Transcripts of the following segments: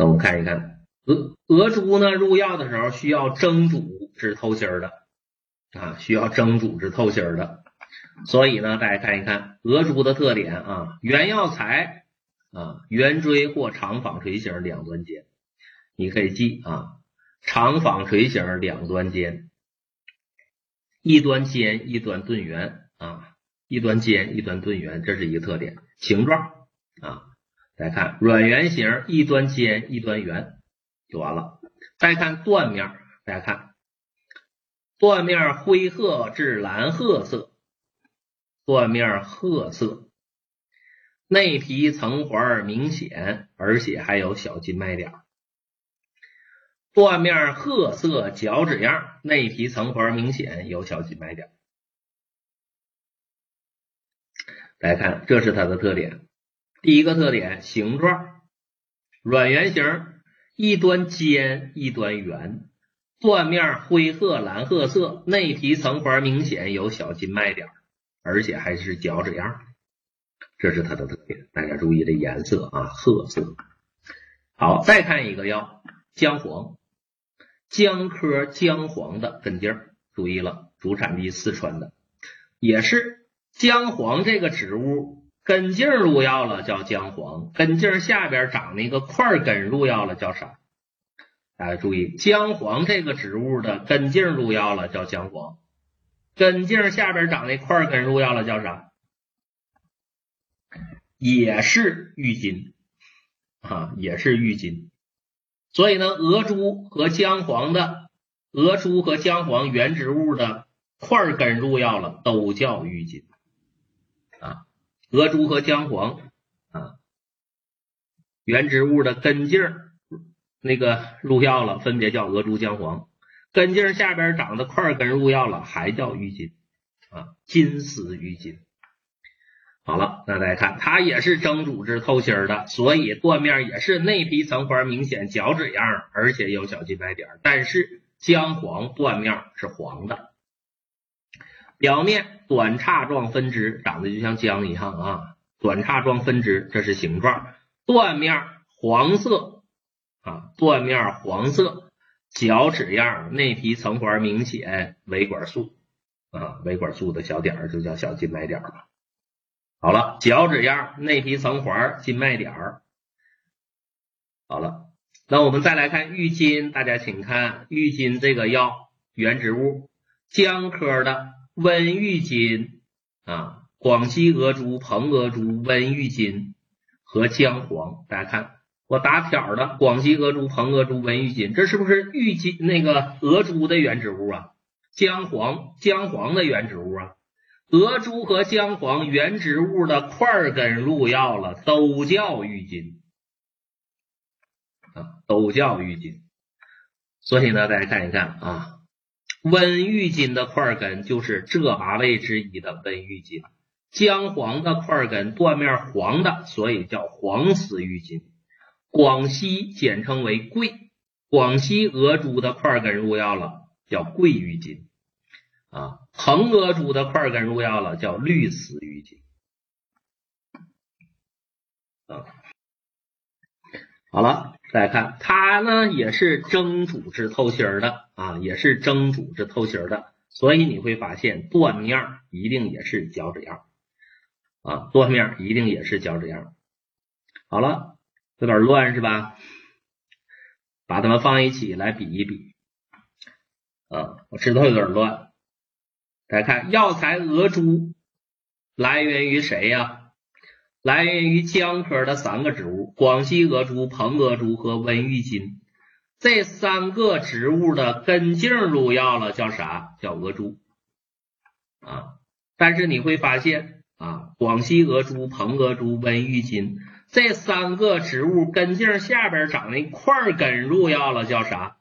那我们看一看鹅鹅珠呢，入药的时候需要蒸煮至透心儿的啊，需要蒸煮至透心儿的。所以呢，大家看一看鹅珠的特点啊，原药材啊，圆锥或长纺锤形两端尖，你可以记啊，长纺锤形两端尖，一端尖一端钝圆啊，一端尖一端钝圆，这是一个特点。形状啊，来看软圆形，一端尖一端圆就完了。再看断面，大家看断面灰褐至蓝褐色。断面褐色，内皮层环明显，而且还有小筋脉点。断面褐色，脚趾样，内皮层环明显，有小筋脉点。大家看，这是它的特点。第一个特点，形状软圆形，一端尖，一端圆。断面灰褐蓝褐色，内皮层环明显，有小筋脉点。而且还是脚趾样，这是它的特点。大家注意这颜色啊，褐色。好，再看一个药姜黄，姜科姜黄的根茎注意了，主产地四川的，也是姜黄这个植物根茎入药了，叫姜黄。根茎下边长那个块根入药了，叫啥？大家注意，姜黄这个植物的根茎入药了，叫姜黄。根茎下边长那块根入药了，叫啥？也是郁金啊，也是郁金。所以呢，鹅珠和姜黄的鹅珠和姜黄原植物的块根入药了，都叫郁金啊。鹅珠和姜黄啊，原植物的根茎那个入药了，分别叫鹅珠、姜黄。根茎下边长的块根入药了，还叫郁金啊，金丝郁金。好了，那大家看，它也是蒸煮至透心的，所以断面也是内皮层环明显，脚趾样，而且有小筋白点。但是姜黄断面是黄的，表面短叉状分支，长得就像姜一样啊，短叉状分支，这是形状。断面黄色啊，断面黄色。脚趾样，内皮层环明显，维管束啊，维管束的小点儿就叫小筋脉点儿了。好了，脚趾样，内皮层环，筋脉点儿。好了，那我们再来看郁金，大家请看郁金这个药原植物姜科的温郁金啊，广西鹅珠、蓬鹅珠、温郁金和姜黄，大家看。我打挑的广西鹅珠、蓬鹅珠、温玉金，这是不是玉金那个鹅珠的原植物啊？姜黄姜黄的原植物啊？鹅珠和姜黄原植物的块根入药了，都叫玉金啊，都叫玉金。所以呢，大家看一看啊，温玉金的块根就是这八味之一的温玉金，姜黄的块根断面黄的，所以叫黄丝玉金。广西简称为桂，广西鹅珠的块根入药了，叫桂玉金啊；蓬鹅珠的块根入药了，叫绿丝玉金啊。好了，大家看它呢，也是蒸煮至透心的啊，也是蒸煮至透心的，所以你会发现断面一定也是脚趾样啊，断面一定也是脚趾样。好了。有点乱是吧？把它们放一起来比一比。啊，我知道有点乱。大家看，药材鹅珠来源于谁呀？来源于姜科的三个植物：广西鹅珠、蓬鹅珠和温玉金。这三个植物的根茎入药了，叫啥？叫鹅珠。啊，但是你会发现啊，广西鹅珠、蓬鹅珠、温玉金。这三个植物根茎下边长那块根入药了，叫啥？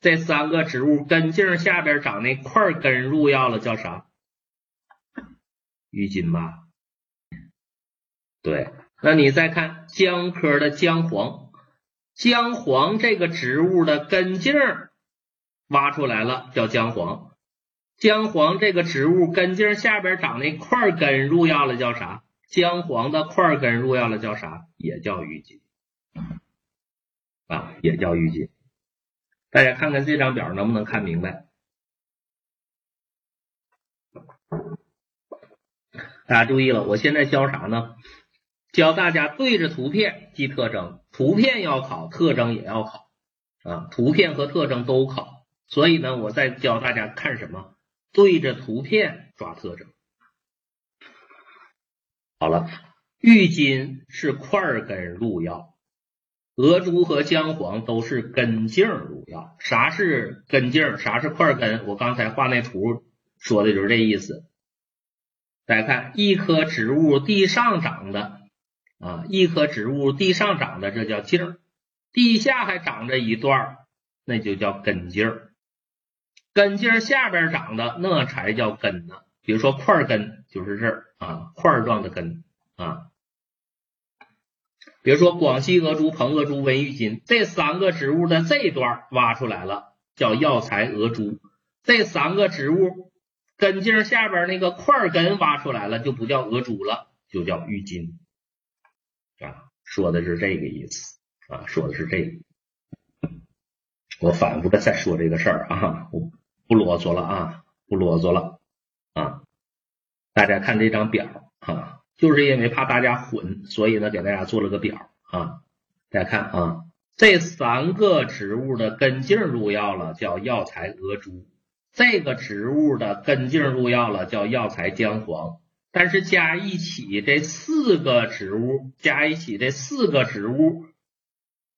这三个植物根茎下边长那块根入药了，叫啥？郁金吧？对。那你再看姜科的姜黄，姜黄这个植物的根茎挖出来了，叫姜黄。姜黄这个植物根茎下边长那块根入药了，叫啥？姜黄的块根入药了，叫啥？也叫郁金啊，也叫郁金。大家看看这张表能不能看明白？大家注意了，我现在教啥呢？教大家对着图片记特征，图片要考，特征也要考啊，图片和特征都考。所以呢，我在教大家看什么？对着图片抓特征。好了，郁金是块根入药，鹅珠和姜黄都是根茎入药。啥是根茎？啥是块根？我刚才画那图说的就是这意思。大家看，一棵植物地上长的啊，一棵植物地上长的，这叫茎儿；地下还长着一段儿，那就叫根茎儿。根茎儿下边长的那才叫根呢。比如说块根就是这儿啊，块状的根啊。比如说广西鹅珠、蓬鹅珠、温郁金这三个植物的这段挖出来了，叫药材鹅珠。这三个植物根茎下边那个块根挖出来了，就不叫鹅珠了，就叫郁金啊。说的是这个意思啊，说的是这个。我反复的再说这个事儿啊，我不啰嗦了啊，不啰嗦了。啊，大家看这张表啊，就是因为怕大家混，所以呢给大家做了个表啊。大家看啊，这三个植物的根茎入药了，叫药材鹅珠；这个植物的根茎入药了，叫药材姜黄。但是加一起这四个植物，加一起这四个植物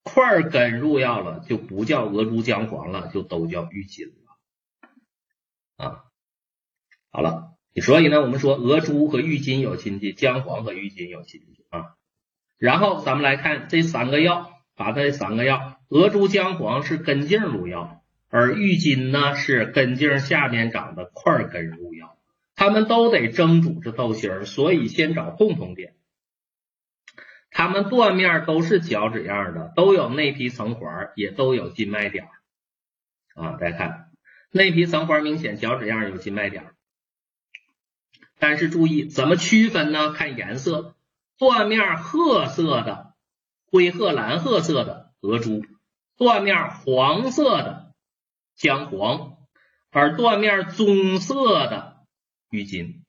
块根入药了，就不叫鹅珠姜黄了，就都叫郁金了啊。好了，所以呢，我们说鹅珠和郁金有亲戚，姜黄和郁金有亲戚啊。然后咱们来看这三个药，把它这三个药，鹅珠、姜黄是根茎入药，而郁金呢是根茎下面长的块根入他，们都得蒸煮着豆芯儿，所以先找共同点。它们断面都是脚趾样的，都有内皮层环，也都有静脉点啊。大家看内皮层环明显，脚趾样有静脉点。但是注意怎么区分呢？看颜色，断面褐色的、灰褐蓝褐色的鹅珠，断面黄色的姜黄，而断面棕色的郁金。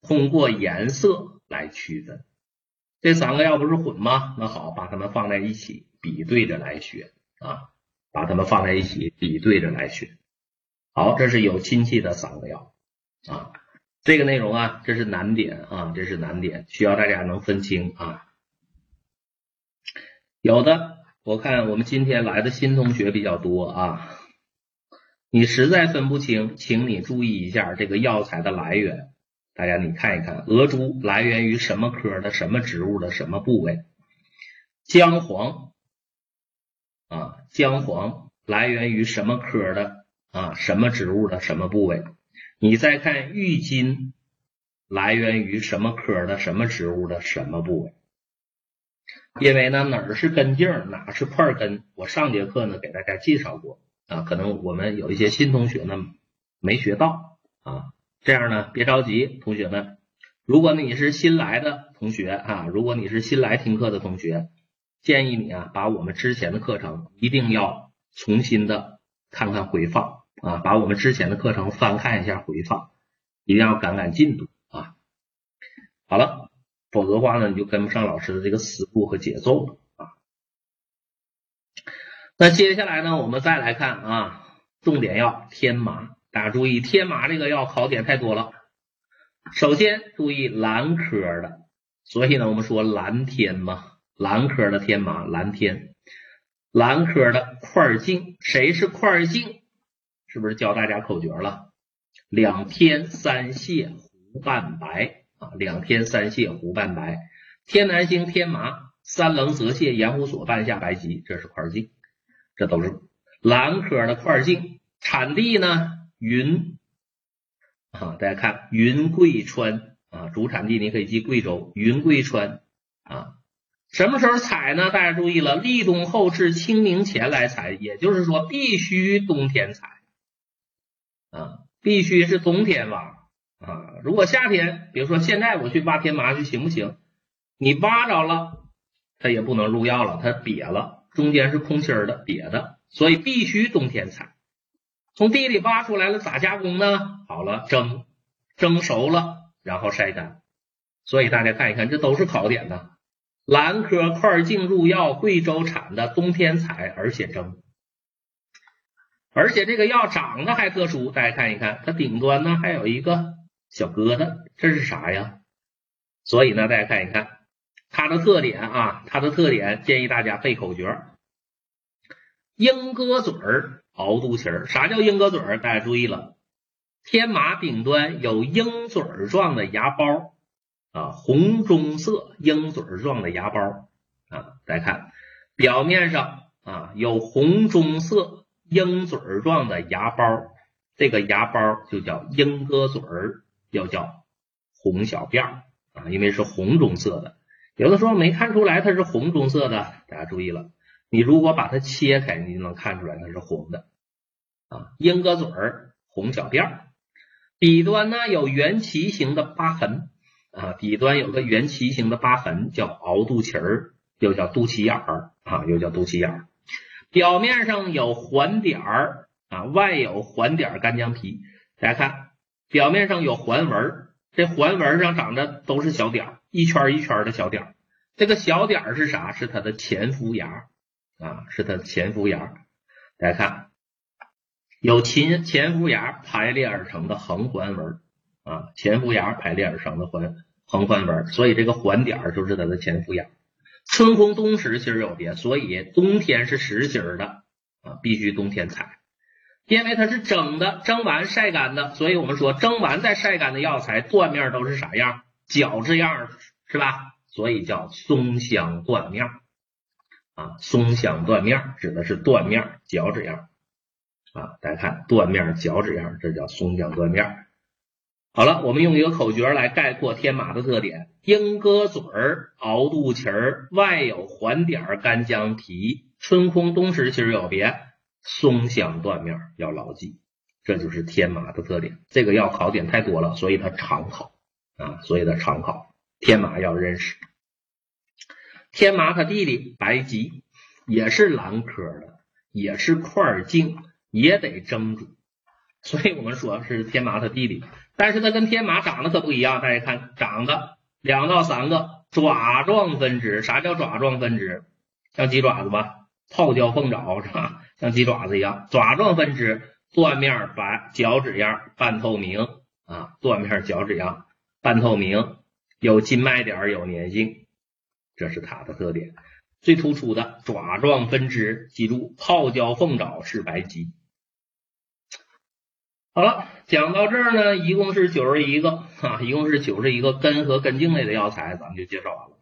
通过颜色来区分，这三个药不是混吗？那好，把它们放在一起比对着来学啊，把它们放在一起比对着来学。好，这是有亲戚的三个药啊。这个内容啊，这是难点啊，这是难点，需要大家能分清啊。有的，我看我们今天来的新同学比较多啊，你实在分不清，请你注意一下这个药材的来源。大家你看一看，鹅珠来源于什么科的什么植物的什么部位？姜黄啊，姜黄来源于什么科的啊，什么植物的什么部位？你再看郁金来源于什么科的什么植物的什么部位？因为呢哪儿是根茎，哪是块根？我上节课呢给大家介绍过啊，可能我们有一些新同学呢没学到啊，这样呢别着急，同学们，如果你是新来的同学啊，如果你是新来听课的同学，建议你啊把我们之前的课程一定要重新的看看回放。啊，把我们之前的课程翻看一下回放，一定要赶赶进度啊！好了，否则的话呢，你就跟不上老师的这个思路和节奏了。那接下来呢，我们再来看啊，重点药天麻，大家注意，天麻这个药考点太多了。首先注意兰科的，所以呢，我们说蓝天嘛，兰科的天麻，蓝天，兰科的块茎，谁是块茎？是不是教大家口诀了？两天三泻胡半白啊，两天三泻胡半白，天南星、天麻、三棱泽泻、盐湖索、半夏白及，这是块茎，这都是兰科的块茎。产地呢，云啊，大家看云贵川啊，主产地你可以记贵州云贵川啊。什么时候采呢？大家注意了，立冬后至清明前来采，也就是说必须冬天采。啊，必须是冬天挖啊！如果夏天，比如说现在我去挖天麻去行不行？你挖着了，它也不能入药了，它瘪了，中间是空心儿的瘪的，所以必须冬天采。从地里挖出来了，咋加工呢？好了，蒸，蒸熟了，然后晒干。所以大家看一看，这都是考点呢。兰科块茎入药，贵州产的，冬天采，而且蒸。而且这个药长得还特殊，大家看一看，它顶端呢还有一个小疙瘩，这是啥呀？所以呢，大家看一看它的特点啊，它的特点建议大家背口诀：鹰鸽嘴儿熬肚脐儿。啥叫鹰鸽嘴儿？大家注意了，天麻顶端有鹰嘴儿状的芽包啊，红棕色鹰嘴儿状的芽包啊，大家看表面上啊有红棕色。鹰嘴儿状的芽包，这个芽包就叫鹰鸽嘴儿，又叫红小辫儿啊，因为是红棕色的。有的时候没看出来它是红棕色的，大家注意了，你如果把它切开，你就能看出来它是红的啊。鹰鸽嘴儿，红小辫儿，底端呢有圆旗形的疤痕啊，底端有个圆旗形的疤痕，叫凹肚脐儿，又叫肚脐眼儿啊，又叫肚脐眼儿。表面上有环点儿啊，外有环点干浆皮。大家看，表面上有环纹，这环纹上长的都是小点儿，一圈一圈的小点儿。这个小点儿是啥？是它的前夫芽啊，是它的前夫芽。大家看，有前前夫芽排列而成的横环纹啊，前夫芽排列而成的环横环纹，所以这个环点儿就是它的前夫芽。春空冬时心有别，所以冬天是实心的啊，必须冬天采，因为它是蒸的，蒸完晒干的，所以我们说蒸完再晒干的药材断面都是啥样？角质样是吧？所以叫松香断面啊，松香断面指的是断面脚趾样啊，大家看断面脚趾样，这叫松香断面。好了，我们用一个口诀来概括天麻的特点：鹰鸽嘴儿、凹肚脐儿，外有环点干姜皮，春空冬时其实有别，松香断面，要牢记。这就是天麻的特点。这个要考点太多了，所以它常考啊，所以它常考。天麻要认识。天麻它弟弟白及也是兰科的，也是块茎，也得蒸煮。所以我们说是天麻它弟弟，但是它跟天麻长得可不一样。大家看，长得两到三个爪状分支。啥叫爪状分支？像鸡爪子吧，泡椒凤爪是吧？像鸡爪子一样，爪状分支，断面白，脚趾样，半透明啊，断面脚趾样，半透明，有筋脉点，有粘性，这是它的特点。最突出的爪状分支，记住，泡椒凤爪是白鸡。好了，讲到这儿呢，一共是九十一个啊，一共是九十一个根和根茎类的药材，咱们就介绍完了。